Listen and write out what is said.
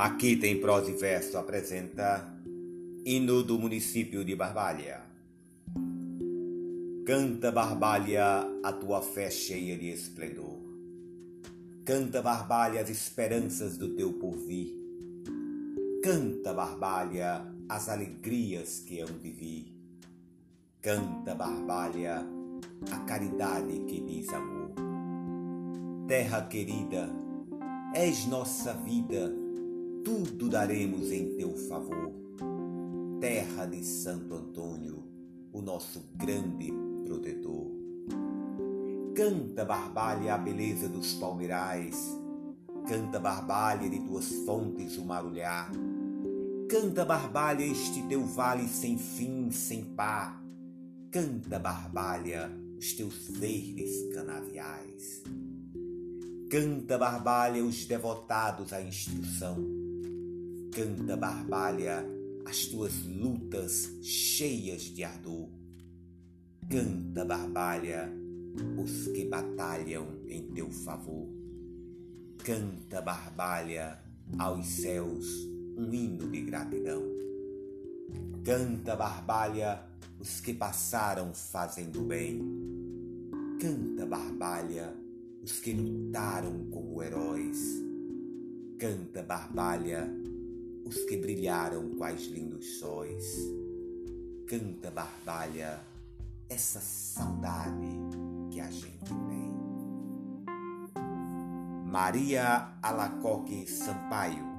Aqui tem prosa e verso apresenta Hino do município de Barbalha. Canta Barbalha a tua fé cheia de esplendor. Canta Barbalha as esperanças do teu porvir. Canta Barbalha as alegrias que hão de vir. Canta Barbalha a caridade que diz amor. Terra querida, és nossa vida tudo daremos em teu favor. Terra de Santo Antônio, o nosso grande protetor. Canta, Barbalha, a beleza dos palmeirais. Canta, Barbalha, de tuas fontes o marulhar. Canta, Barbalha, este teu vale sem fim, sem par. Canta, Barbalha, os teus verdes canaviais. Canta, Barbalha, os devotados à instrução canta barbalha as tuas lutas cheias de ardor. Canta barbalha os que batalham em teu favor. Canta barbalha aos céus um hino de gratidão. Canta barbalha os que passaram fazendo bem. Canta barbalha os que lutaram como heróis. Canta barbalha os que brilharam quais lindos sóis. Canta, barbalha, essa saudade que a gente tem. Maria Alacoque Sampaio